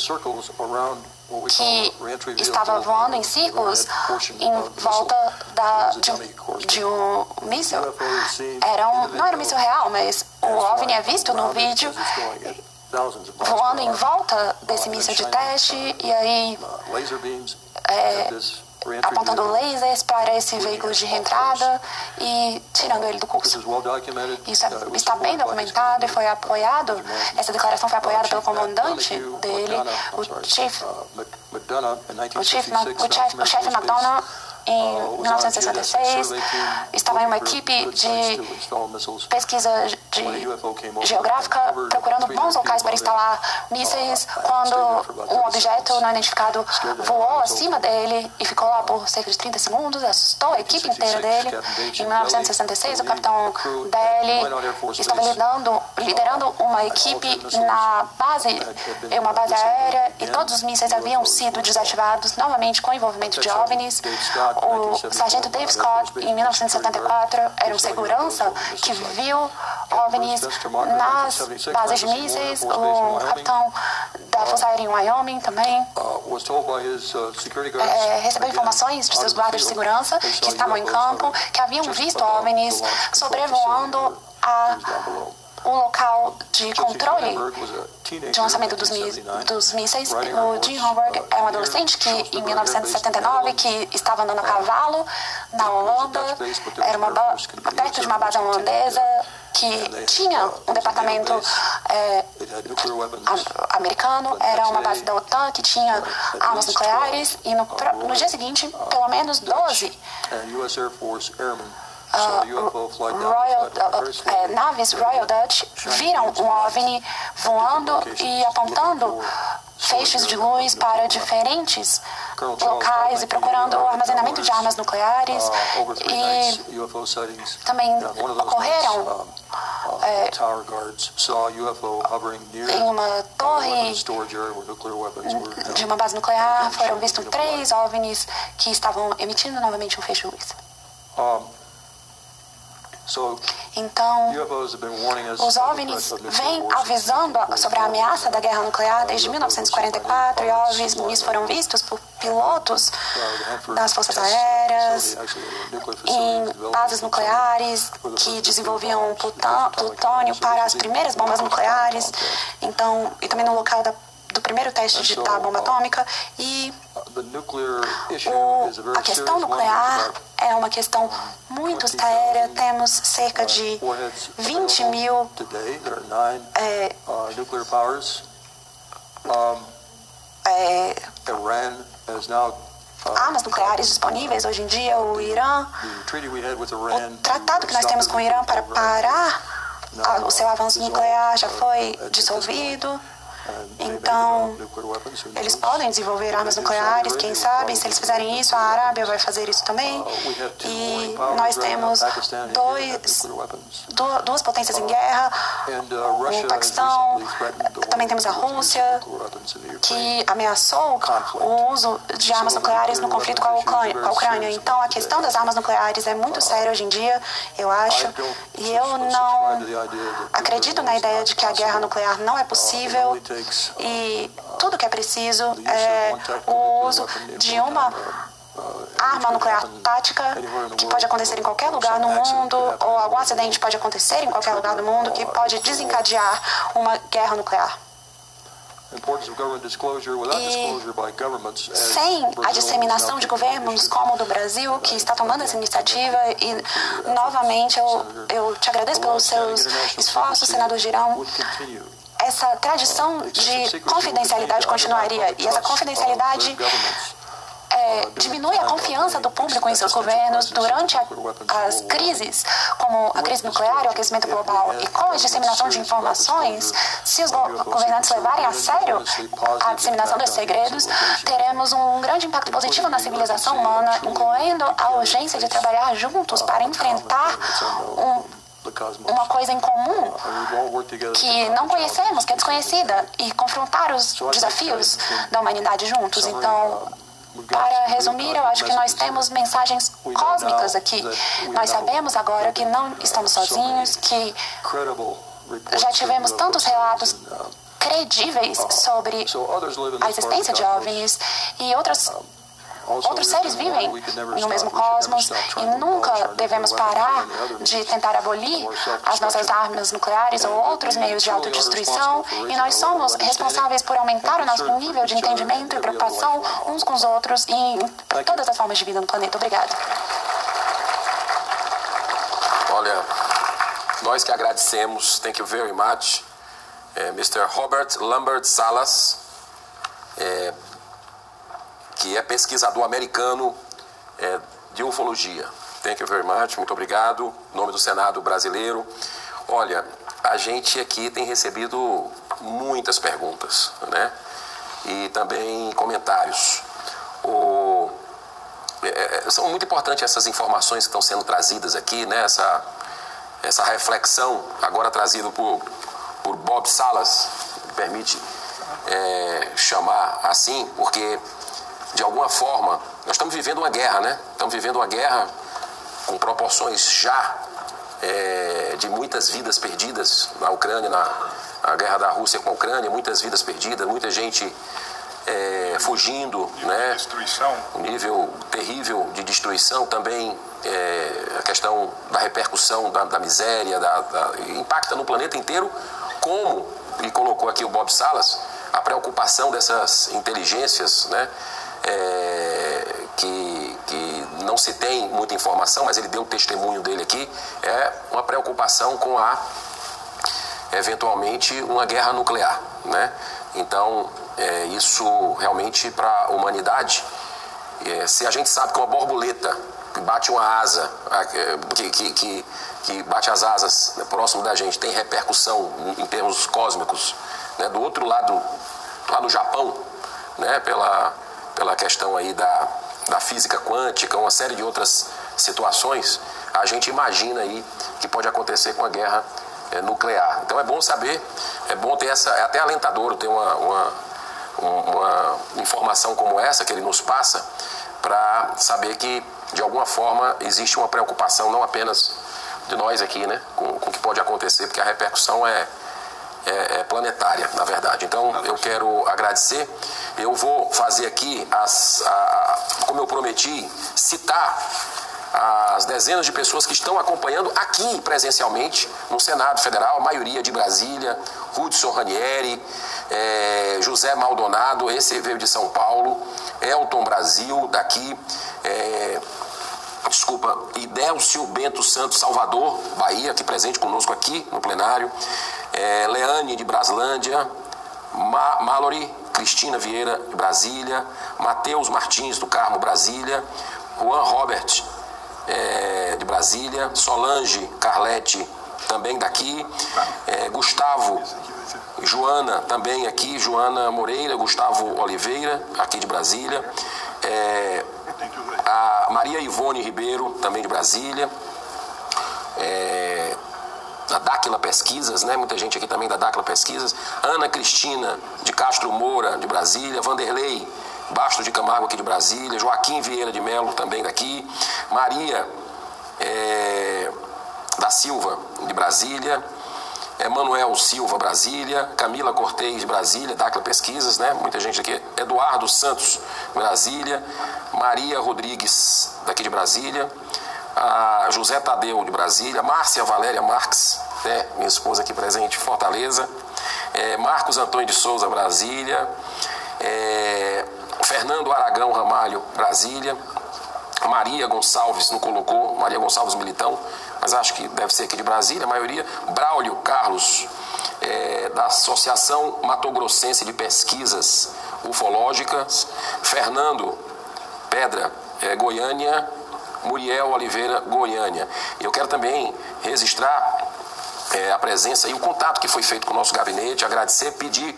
que estava voando em círculos em volta da, de, um, de um míssil. Era um, não era um míssil real, mas o OVNI é visto no vídeo voando em volta desse míssil de teste e aí é, apontando lasers para esse veículo de reentrada e tirando ele do curso. Isso é, está bem documentado e foi apoiado, essa declaração foi apoiada pelo comandante dele, o Chief, o Chief, o Chief, o Chief McDonough, em 1966, estava em uma equipe de pesquisa de geográfica procurando bons locais para instalar mísseis quando um objeto não identificado voou acima dele e ficou lá por cerca de 30 segundos, assustou a equipe inteira dele. Em 1966, o capitão Daly estava liderando, liderando uma equipe na base, em uma base aérea, e todos os mísseis haviam sido desativados novamente com envolvimento de OVNIs. O sargento Dave Scott, em 1974, era um segurança que viu OVNIs nas bases de mísseis. O capitão da Força Aérea em Wyoming também. É, recebeu informações de seus guardas de segurança que estavam em campo, que haviam visto OVNIs sobrevoando a o local de controle de lançamento dos, dos mísseis. O Jim Homburg é um adolescente que, em 1979, que estava andando a cavalo na Holanda, era uma perto de uma base holandesa que tinha um departamento é, americano, era uma base da OTAN que tinha armas nucleares e no, no dia seguinte, pelo menos 12 uh, Royal, uh, naves Royal Dutch viram um OVNI voando e apontando feixes de luz para diferentes locais e procurando o armazenamento de armas nucleares e também ocorreram é, em uma torre de uma base nuclear foram vistos três OVNIs que estavam emitindo novamente um feixe de luz. Então, os OVNIs vêm avisando sobre a ameaça da guerra nuclear desde 1944 e OVNIs foram vistos por pilotos das forças aéreas em bases nucleares que desenvolviam plutônio para as primeiras bombas nucleares. Então, e também no local da do primeiro teste de da bomba atômica e o, a questão nuclear é uma questão muito séria. Temos cerca de 20 mil é, é, armas nucleares disponíveis hoje em dia. O Irã, o tratado que nós temos com o Irã para parar o seu avanço nuclear já foi dissolvido. Então, eles podem desenvolver armas nucleares, quem sabe, se eles fizerem isso, a Arábia vai fazer isso também. E nós temos dois, duas potências em guerra, o Paquistão, também temos a Rússia, que ameaçou o uso de armas nucleares no conflito com a Ucrânia. Então, a questão das armas nucleares é muito séria hoje em dia, eu acho, e eu não acredito na ideia de que a guerra nuclear não é possível e tudo que é preciso é o uso de uma arma nuclear tática que pode acontecer em qualquer lugar no mundo, ou algum acidente pode acontecer em qualquer lugar do mundo que pode desencadear uma guerra nuclear. E sem a disseminação de governos como o do Brasil, que está tomando essa iniciativa, e novamente eu, eu te agradeço pelos seus esforços, senador Girão essa tradição de confidencialidade continuaria. E essa confidencialidade é, diminui a confiança do público em seus governos durante a, as crises, como a crise nuclear e o aquecimento global. E com a disseminação de informações, se os governantes levarem a sério a disseminação desses segredos, teremos um grande impacto positivo na civilização humana, incluindo a urgência de trabalhar juntos para enfrentar um uma coisa em comum que não conhecemos, que é desconhecida, e confrontar os desafios da humanidade juntos. Então, para resumir, eu acho que nós temos mensagens cósmicas aqui. Nós sabemos agora que não estamos sozinhos, que já tivemos tantos relatos credíveis sobre a existência de OVNIs e outras Outros seres vivem no mesmo cosmos e nunca devemos parar de tentar abolir as nossas armas nucleares ou outros meios de autodestruição. E nós somos responsáveis por aumentar o nosso nível de entendimento e preocupação uns com os outros e em todas as formas de vida no planeta. Obrigada. Olha, nós que agradecemos, thank you very much, é, Mr. Robert Lambert Salas. É, que é pesquisador americano é, de ufologia. Thank you very much, muito obrigado. Em nome do Senado brasileiro. Olha, a gente aqui tem recebido muitas perguntas, né? E também comentários. O, é, é são muito importantes essas informações que estão sendo trazidas aqui, né? Essa, essa reflexão agora trazida por, por Bob Salas, me permite é, chamar assim, porque de alguma forma, nós estamos vivendo uma guerra, né? Estamos vivendo uma guerra com proporções já é, de muitas vidas perdidas na Ucrânia, na a guerra da Rússia com a Ucrânia, muitas vidas perdidas, muita gente é, fugindo, né? Destruição. Um nível terrível de destruição também, é, a questão da repercussão da, da miséria, da, da, impacta no planeta inteiro, como, e colocou aqui o Bob Salas, a preocupação dessas inteligências, né? É, que, que não se tem muita informação, mas ele deu o testemunho dele aqui, é uma preocupação com a eventualmente uma guerra nuclear, né? Então é, isso realmente para a humanidade, é, se a gente sabe que uma borboleta bate uma asa, é, que, que, que, que bate as asas né, próximo da gente, tem repercussão em termos cósmicos, né? Do outro lado, lá no Japão, né? Pela pela questão aí da, da física quântica, uma série de outras situações, a gente imagina aí que pode acontecer com a guerra é, nuclear. Então é bom saber, é bom ter essa, é até alentador ter uma, uma, uma informação como essa que ele nos passa para saber que de alguma forma existe uma preocupação não apenas de nós aqui, né, com, com o que pode acontecer, porque a repercussão é, é, é planetária, na verdade. Então eu quero agradecer. Eu vou fazer aqui, as, a, como eu prometi, citar as dezenas de pessoas que estão acompanhando aqui presencialmente no Senado Federal, a maioria de Brasília, Hudson Ranieri, é, José Maldonado, esse veio de São Paulo, Elton Brasil, daqui, é, desculpa, Idélcio Bento Santos Salvador, Bahia, aqui presente conosco aqui no plenário, é, Leane de Braslândia, Ma Mallory Cristina Vieira de Brasília, Matheus Martins do Carmo Brasília, Juan Robert é, de Brasília, Solange Carlete também daqui, é, Gustavo Joana também aqui, Joana Moreira, Gustavo Oliveira, aqui de Brasília, é, a Maria Ivone Ribeiro, também de Brasília, é, da Dáquila Pesquisas, né? Muita gente aqui também da Dáquila Pesquisas. Ana Cristina de Castro Moura, de Brasília. Vanderlei Basto de Camargo, aqui de Brasília. Joaquim Vieira de Melo, também daqui. Maria é, da Silva, de Brasília. Emanuel Silva, Brasília. Camila Cortez, Brasília. Dáquila Pesquisas, né? Muita gente aqui. Eduardo Santos, Brasília. Maria Rodrigues, daqui de Brasília José Tadeu de Brasília, Márcia Valéria Marques, né, minha esposa aqui presente, Fortaleza, É, Marcos Antônio de Souza, Brasília. É, Fernando Aragão Ramalho, Brasília. Maria Gonçalves não colocou, Maria Gonçalves Militão, mas acho que deve ser aqui de Brasília, a maioria. Braulio Carlos, é, da Associação Mato Grossense de Pesquisas Ufológicas. Fernando Pedra, é, Goiânia. Muriel Oliveira, Goiânia. Eu quero também registrar é, a presença e o contato que foi feito com o nosso gabinete, agradecer, pedir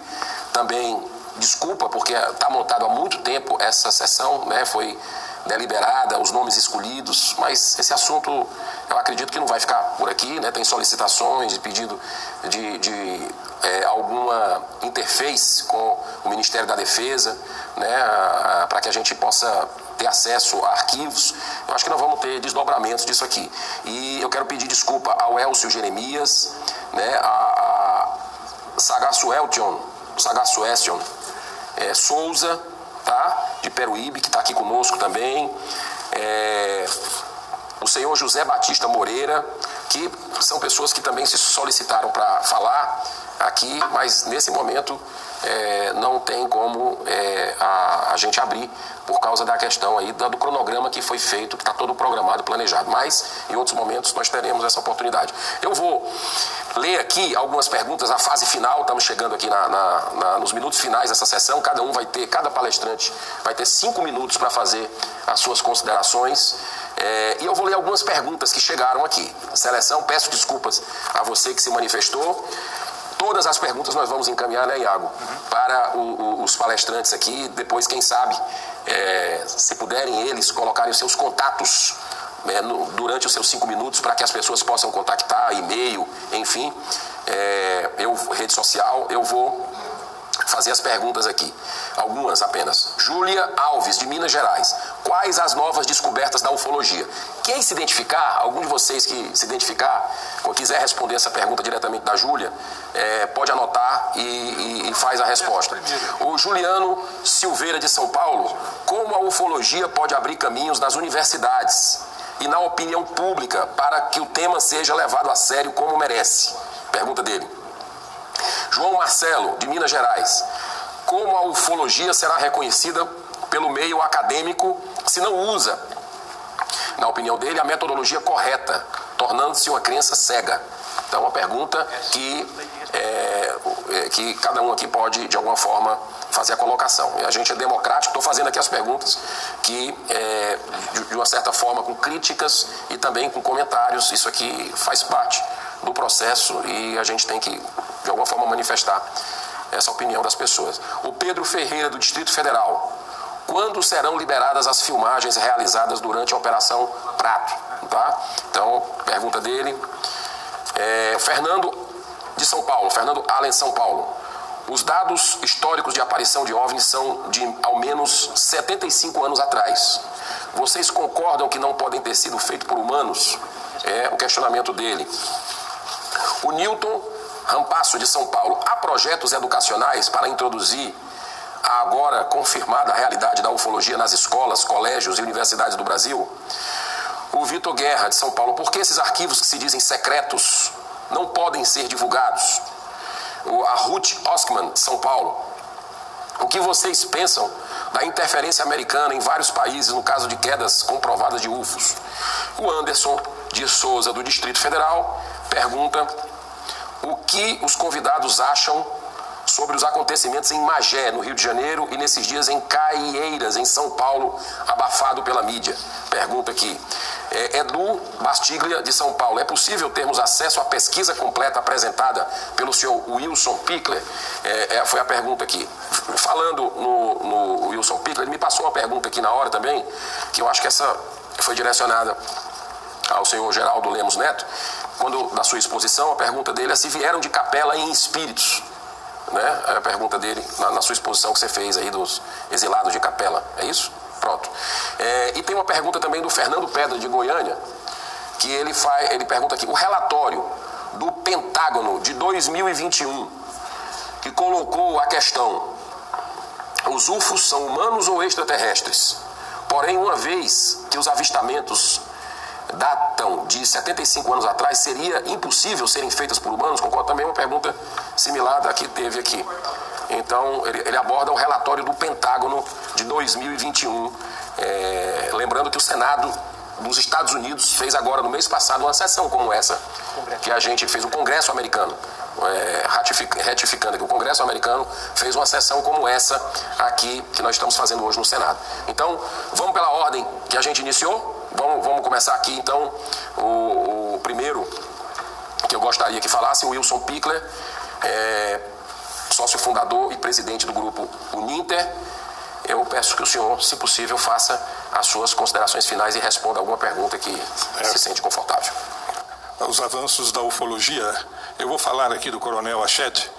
também desculpa, porque está montado há muito tempo essa sessão, né, foi deliberada, os nomes escolhidos, mas esse assunto eu acredito que não vai ficar por aqui, né, tem solicitações de pedido de, de é, alguma interface com o Ministério da Defesa, né, para que a gente possa ter acesso a arquivos. Eu acho que nós vamos ter desdobramentos disso aqui. E eu quero pedir desculpa ao Elcio Jeremias, né, a, a Sagaço Eltion, Estion, é, Souza, tá, de Peruíbe, que está aqui conosco também. É, o senhor José Batista Moreira, que são pessoas que também se solicitaram para falar aqui, mas nesse momento é, não tem como é, a, a, gente abrir por causa da questão aí do, cronograma que foi feito, que está todo programado, planejado. Mas em outros momentos nós teremos essa oportunidade. Eu vou ler aqui algumas perguntas, a fase final, estamos chegando aqui na, na, na, nos minutos finais dessa sessão. Cada um vai ter, cada palestrante vai ter cinco minutos para fazer as suas considerações. É, e eu vou ler algumas perguntas que chegaram aqui. Seleção, peço desculpas a você que se manifestou. Todas as perguntas nós vamos encaminhar, né, Iago, uhum. para o, o, os palestrantes aqui. Depois, quem sabe, é, se puderem eles colocarem os seus contatos é, no, durante os seus cinco minutos para que as pessoas possam contactar, e-mail, enfim, é, eu, rede social, eu vou fazer as perguntas aqui. Algumas apenas. Júlia Alves, de Minas Gerais. Quais as novas descobertas da ufologia? Quem se identificar, algum de vocês que se identificar, ou quiser responder essa pergunta diretamente da Júlia, é, pode anotar e, e, e, faz a resposta. O Juliano Silveira, de São Paulo. Como a ufologia pode abrir caminhos nas universidades e na opinião pública para que o tema seja levado a sério como merece? Pergunta dele. João Marcelo, de Minas Gerais. Como a ufologia será reconhecida pelo meio acadêmico se não usa, na opinião dele, a metodologia correta, tornando-se uma crença cega? Então, uma pergunta que, é, é, que cada um aqui pode, de alguma forma, fazer a colocação. A gente é democrático, estou fazendo aqui as perguntas que, é, de uma certa forma, com críticas e também com comentários. Isso aqui faz parte do processo e a gente tem que de alguma forma manifestar essa opinião das pessoas. O Pedro Ferreira, do Distrito Federal. Quando serão liberadas as filmagens realizadas durante a Operação Prato? Tá? Então, pergunta dele. É, Fernando de São Paulo, Fernando Allen São Paulo. Os dados históricos de aparição de OVNIs são de ao menos 75 anos atrás. Vocês concordam que não podem ter sido feitos por humanos? É o questionamento dele. O Newton Rampasso de São Paulo, há projetos educacionais para introduzir a agora confirmada realidade da ufologia nas escolas, colégios e universidades do Brasil? O Vitor Guerra, de São Paulo, por que esses arquivos que se dizem secretos não podem ser divulgados? A Ruth Oskman, de São Paulo, o que vocês pensam da interferência americana em vários países no caso de quedas comprovadas de UFOs? O Anderson de Souza, do Distrito Federal, pergunta o que os convidados acham sobre os acontecimentos em Magé, no Rio de Janeiro, e nesses dias em Caieiras, em São Paulo, abafado pela mídia. Pergunta aqui. É, Edu Bastiglia, de São Paulo. É possível termos acesso à pesquisa completa apresentada pelo senhor Wilson Pickler? É, é, foi a pergunta aqui. Falando no, no Wilson Pickler, ele me passou uma pergunta aqui na hora também, que eu acho que essa foi direcionada ao senhor Geraldo Lemos Neto, quando na sua exposição, a pergunta dele é se vieram de capela em espíritos. Né? É a pergunta dele na, na, sua exposição que você fez aí dos exilados de capela. É isso? Pronto. É, e tem uma pergunta também do Fernando Pedra de Goiânia, que ele faz, ele pergunta aqui, o relatório do Pentágono de 2021, que colocou a questão: os UFOs são humanos ou extraterrestres? Porém, uma vez que os avistamentos datam de 75 anos atrás, seria impossível serem feitas por humanos? Concordo também, é uma pergunta assimilada que teve aqui. Então, ele, ele aborda o relatório do Pentágono de 2021. É, lembrando que o Senado dos Estados Unidos fez agora, no mês passado, uma sessão como essa, que a gente fez, o Congresso americano, é, ratificando que o Congresso americano fez uma sessão como essa aqui que nós estamos fazendo hoje no Senado. Então, vamos pela ordem que a gente iniciou. Vamos, vamos começar aqui, então, o, o primeiro que eu gostaria que falasse, o Wilson Pickler, é, sócio fundador e presidente do grupo Uninter. Eu peço que o senhor, se possível, faça as suas considerações finais e responda alguma pergunta que é. se sente confortável. Os avanços da ufologia, eu vou falar aqui do Coronel Ached.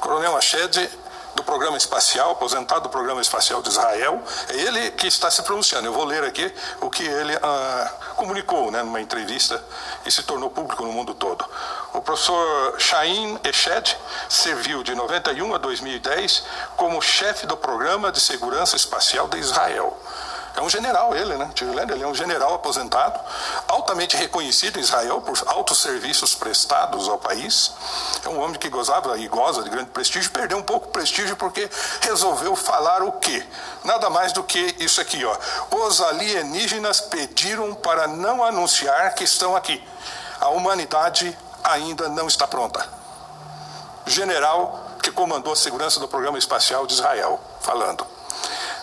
Coronel Ached do programa espacial, aposentado do programa espacial de Israel, é ele que está se pronunciando. Eu vou ler aqui o que ele ah, comunicou né, numa entrevista e se tornou público no mundo todo. O professor Shain Eshed serviu de 91 a 2010 como chefe do programa de segurança espacial de Israel. É um general ele, né? Ele é um general aposentado, altamente reconhecido em Israel por altos serviços prestados ao país. Um homem que gozava e goza de grande prestígio, perdeu um pouco o prestígio porque resolveu falar o quê? Nada mais do que isso aqui, ó. Os alienígenas pediram para não anunciar que estão aqui. A humanidade ainda não está pronta. General que comandou a segurança do programa espacial de Israel, falando.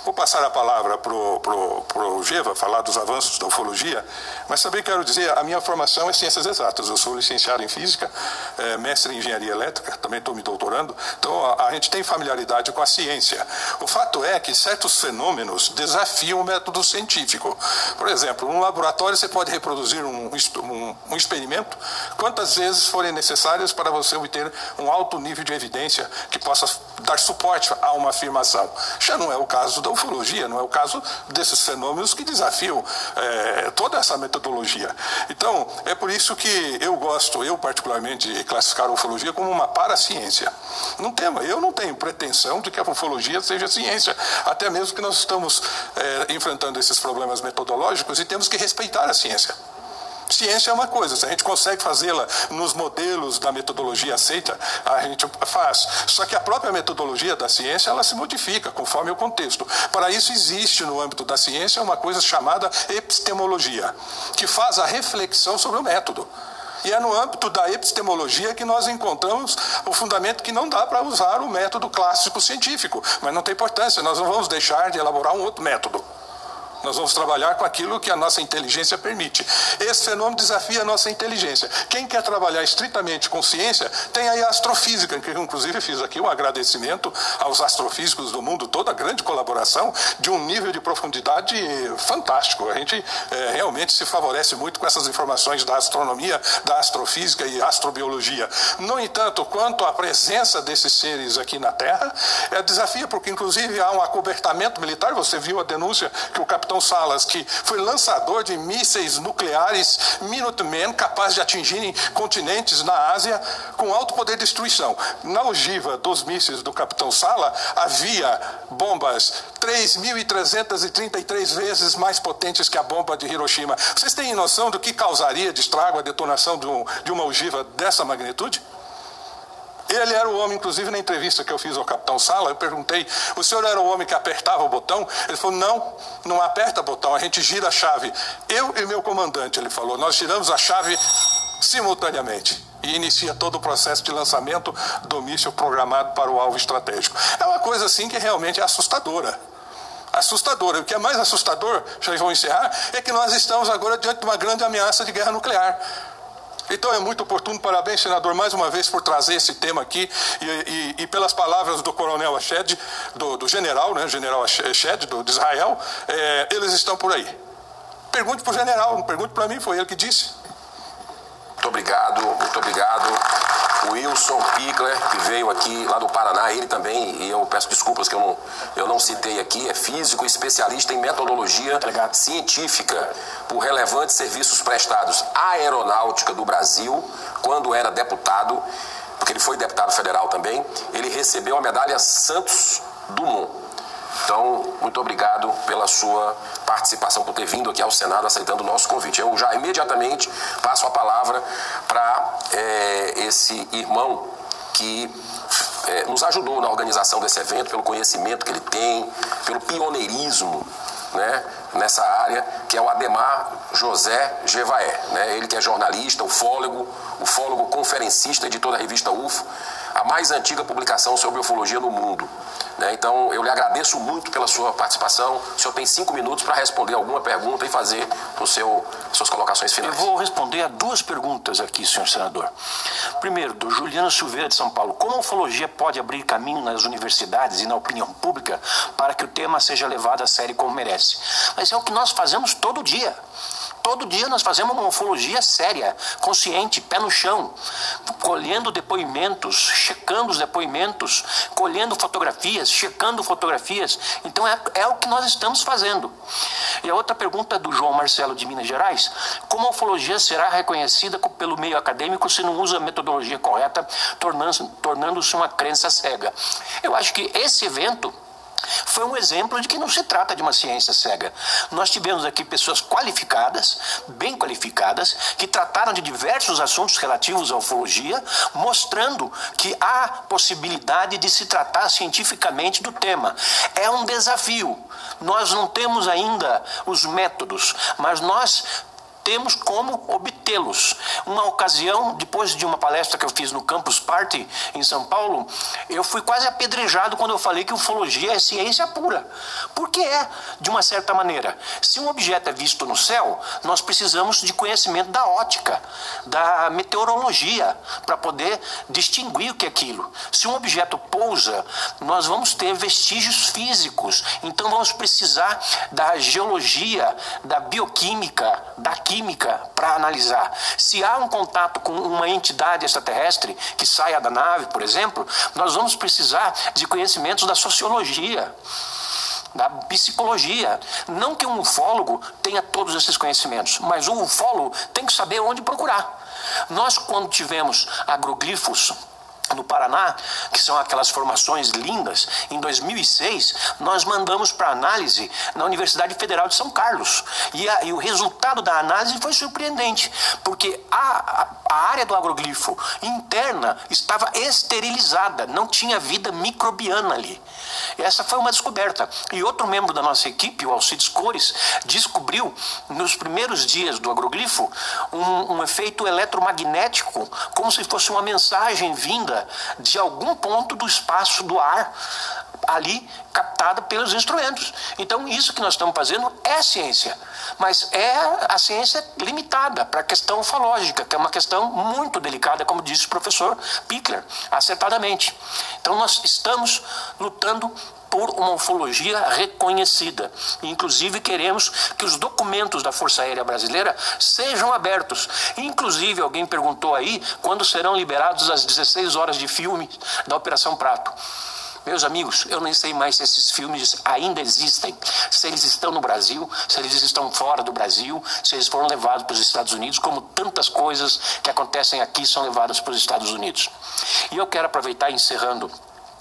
Vou passar a palavra para o Geva, falar dos avanços da ufologia, mas também quero dizer, a minha formação é ciências exatas. Eu sou licenciado em física, é, mestre em engenharia elétrica, também estou me doutorando, então a, a, gente tem familiaridade com a ciência. O fato é que certos fenômenos desafiam o método científico. Por exemplo, num laboratório você pode reproduzir um, um, um experimento quantas vezes forem necessárias para você obter um alto nível de evidência que possa dar suporte a uma afirmação. Já não é o caso da da ufologia, não é o caso desses fenômenos que desafiam é, toda essa metodologia. Então, é por isso que eu gosto, eu particularmente, de classificar a ufologia como uma paraciência. Não tem, eu não tenho pretensão de que a ufologia seja ciência, até mesmo que nós estamos é, enfrentando esses problemas metodológicos e temos que respeitar a ciência. Ciência é uma coisa, se a gente consegue fazê-la nos modelos da metodologia aceita, a gente faz. Só que a própria metodologia da ciência, ela se modifica conforme o contexto. Para isso existe no âmbito da ciência uma coisa chamada epistemologia, que faz a reflexão sobre o método. E é no âmbito da epistemologia que nós encontramos o fundamento que não dá para usar o método clássico científico. Mas não tem importância, nós não vamos deixar de elaborar um outro método. Nós vamos trabalhar com aquilo que a nossa inteligência permite. Esse fenômeno desafia a nossa inteligência. Quem quer trabalhar estritamente com ciência, tem aí a astrofísica, que eu, inclusive fiz aqui um agradecimento aos astrofísicos do mundo, toda a grande colaboração, de um nível de profundidade fantástico. A gente é, realmente se favorece muito com essas informações da astronomia, da astrofísica e astrobiologia. No entanto, quanto à presença desses seres aqui na Terra, é desafio, porque inclusive há um acobertamento militar. Você viu a denúncia que o capitão capitão Salas, que foi lançador de mísseis nucleares Minuteman, capazes de atingirem continentes na Ásia com alto poder de destruição. Na ogiva dos mísseis do capitão Sala havia bombas 3.333 vezes mais potentes que a bomba de Hiroshima. Vocês têm noção do que causaria de estrago a detonação de, um, de uma ogiva dessa magnitude? Ele era o homem, inclusive na entrevista que eu fiz ao capitão Sala, eu perguntei: o senhor era o homem que apertava o botão? Ele falou: não, não aperta botão, a gente gira a chave. Eu e meu comandante, ele falou, nós giramos a chave simultaneamente e inicia todo o processo de lançamento do míssil programado para o alvo estratégico. É uma coisa assim que realmente é assustadora. Assustadora. O que é mais assustador, já vou encerrar, é que nós estamos agora diante de uma grande ameaça de guerra nuclear. Então é muito oportuno, parabéns, senador, mais uma vez por trazer esse tema aqui e, e, e pelas palavras do coronel Ashed, do, do general, né, general Ashed, do, de Israel, é, eles estão por aí. Pergunte para o general, não pergunte para mim, foi ele que disse. Muito obrigado, muito obrigado. Wilson Pickler, que veio aqui lá do Paraná, ele também, e eu peço desculpas que eu não, eu não citei aqui, é físico especialista em metodologia científica por relevantes serviços prestados à aeronáutica do Brasil, quando era deputado, porque ele foi deputado federal também, ele recebeu a medalha Santos Dumont. Então, muito obrigado pela sua participação, por ter vindo aqui ao Senado aceitando o nosso convite. Eu já imediatamente passo a palavra para é, esse irmão que é, nos ajudou na organização desse evento, pelo conhecimento que ele tem, pelo pioneirismo né, nessa área, que é o Ademar José Gevaé. Né? Ele que é jornalista, ufólogo, ufólogo conferencista, editor da revista UFO, a mais antiga publicação sobre ufologia no mundo. Né? Então, eu lhe agradeço muito pela sua participação. O senhor tem cinco minutos para responder alguma pergunta e fazer o seu, suas colocações finais. Eu vou responder a duas perguntas aqui, senhor senador. Primeiro, do Juliano Silveira de São Paulo. Como a ufologia pode abrir caminho nas universidades e na opinião pública para que o tema seja levado a sério como merece? Mas é o que nós fazemos todo dia. Todo dia nós fazemos uma ufologia séria, consciente, pé no chão, colhendo depoimentos, checando os depoimentos, colhendo fotografias, checando fotografias. Então é, é o que nós estamos fazendo. E a outra pergunta é do João Marcelo de Minas Gerais: como a ufologia será reconhecida pelo meio acadêmico se não usa a metodologia correta, tornando-se tornando uma crença cega? Eu acho que esse evento foi um exemplo de que não se trata de uma ciência cega. Nós tivemos aqui pessoas qualificadas, bem qualificadas, que trataram de diversos assuntos relativos à ufologia, mostrando que há possibilidade de se tratar cientificamente do tema. É um desafio. Nós não temos ainda os métodos, mas nós temos como obtê-los. Uma ocasião, depois de uma palestra que eu fiz no Campus Party em São Paulo, eu fui quase apedrejado quando eu falei que ufologia é ciência pura. Porque é, de uma certa maneira. Se um objeto é visto no céu, nós precisamos de conhecimento da ótica, da meteorologia, para poder distinguir o que é aquilo. Se um objeto pousa, nós vamos ter vestígios físicos. Então vamos precisar da geologia, da bioquímica, da química química para analisar. Se há um contato com uma entidade extraterrestre que saia da nave, por exemplo, nós vamos precisar de conhecimentos da sociologia da psicologia. Não que um ufólogo tenha todos esses conhecimentos, mas o ufólogo tem que saber onde procurar. Nós, quando tivemos agroglifos no Paraná, que são aquelas formações lindas, em 2006 nós mandamos para análise na Universidade Federal de São Carlos. E, a, e o resultado da análise foi surpreendente, porque a, a, área do agroglifo interna estava esterilizada, não tinha vida microbiana ali. Essa foi uma descoberta. E outro membro da nossa equipe, o Alcides Cores, descobriu nos primeiros dias do agroglifo um, um efeito eletromagnético, como se fosse uma mensagem vinda de algum ponto do espaço do ar ali captada pelos instrumentos. Então, isso que nós estamos fazendo é ciência, mas é a ciência limitada para a questão ufológica, que é uma questão muito delicada, como disse o professor Pickler, acertadamente. Então, nós estamos lutando por uma ufologia reconhecida. Inclusive, queremos que os documentos da Força Aérea Brasileira sejam abertos. Inclusive, alguém perguntou aí quando serão liberados as 16 horas de filme da Operação Prato. Meus amigos, eu nem sei mais se esses filmes ainda existem, se eles estão no Brasil, se eles estão fora do Brasil, se eles foram levados para os Estados Unidos, como tantas coisas que acontecem aqui são levadas para os Estados Unidos. E eu quero aproveitar, encerrando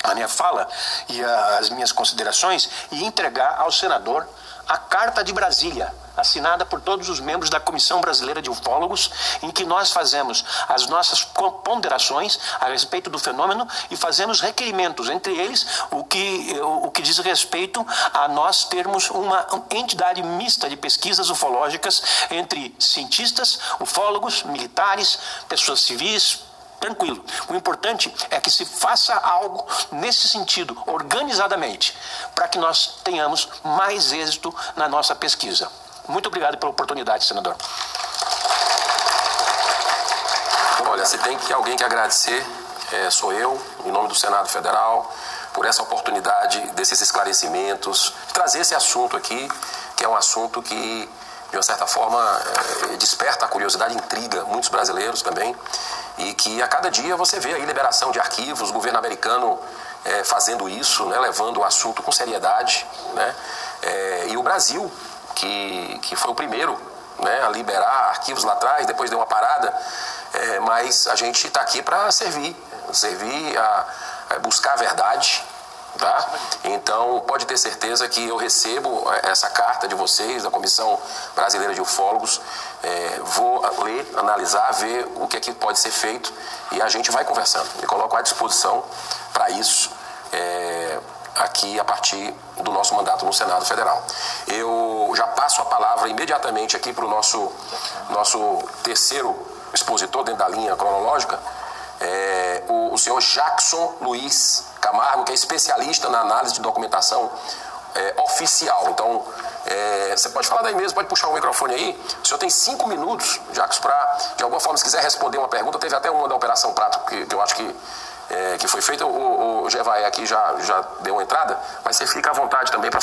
a minha fala e as minhas considerações, e entregar ao senador a Carta de Brasília, assinada por todos os membros da Comissão Brasileira de Ufólogos, em que nós fazemos as nossas ponderações a respeito do fenômeno e fazemos requerimentos, entre eles o que, o que diz respeito a nós termos uma entidade mista de pesquisas ufológicas entre cientistas, ufólogos, militares, pessoas civis, tranquilo. O importante é que se faça algo nesse sentido, organizadamente, para que nós tenhamos mais êxito na nossa pesquisa. Muito obrigado pela oportunidade, senador. Olha, se tem que alguém que agradecer, é, sou eu, em nome do Senado Federal, por essa oportunidade desses esclarecimentos, trazer esse assunto aqui, que é um assunto que, de uma certa forma, é, desperta a curiosidade, intriga muitos brasileiros também e que a cada dia você vê aí liberação de arquivos, o governo americano é, fazendo isso, né, levando o assunto com seriedade, né, é, e o Brasil, que, que foi o primeiro né, a liberar arquivos lá atrás, depois deu uma parada, é, mas a gente está aqui para servir, servir a, a, buscar a verdade, Tá? Então, pode ter certeza que eu recebo essa carta de vocês, da Comissão Brasileira de Ufólogos, é, vou ler, analisar, ver o que aqui pode ser feito e a gente vai conversando. Me coloco à disposição para isso. É, aqui a partir do nosso mandato no Senado Federal. Eu já passo a palavra imediatamente aqui para o nosso, nosso terceiro expositor dentro da linha cronológica, é, o, o senhor Jackson Luiz Camargo, que é especialista na análise de documentação é, oficial. Então, é, você pode falar daí mesmo, pode puxar o microfone aí. O senhor tem cinco minutos, Jackson, para, de alguma forma, se quiser responder uma pergunta. Teve até uma da Operação Prato, que, que eu acho que, é, que foi feita. O, o Gevaé aqui já, já deu uma entrada, mas você fica à vontade também para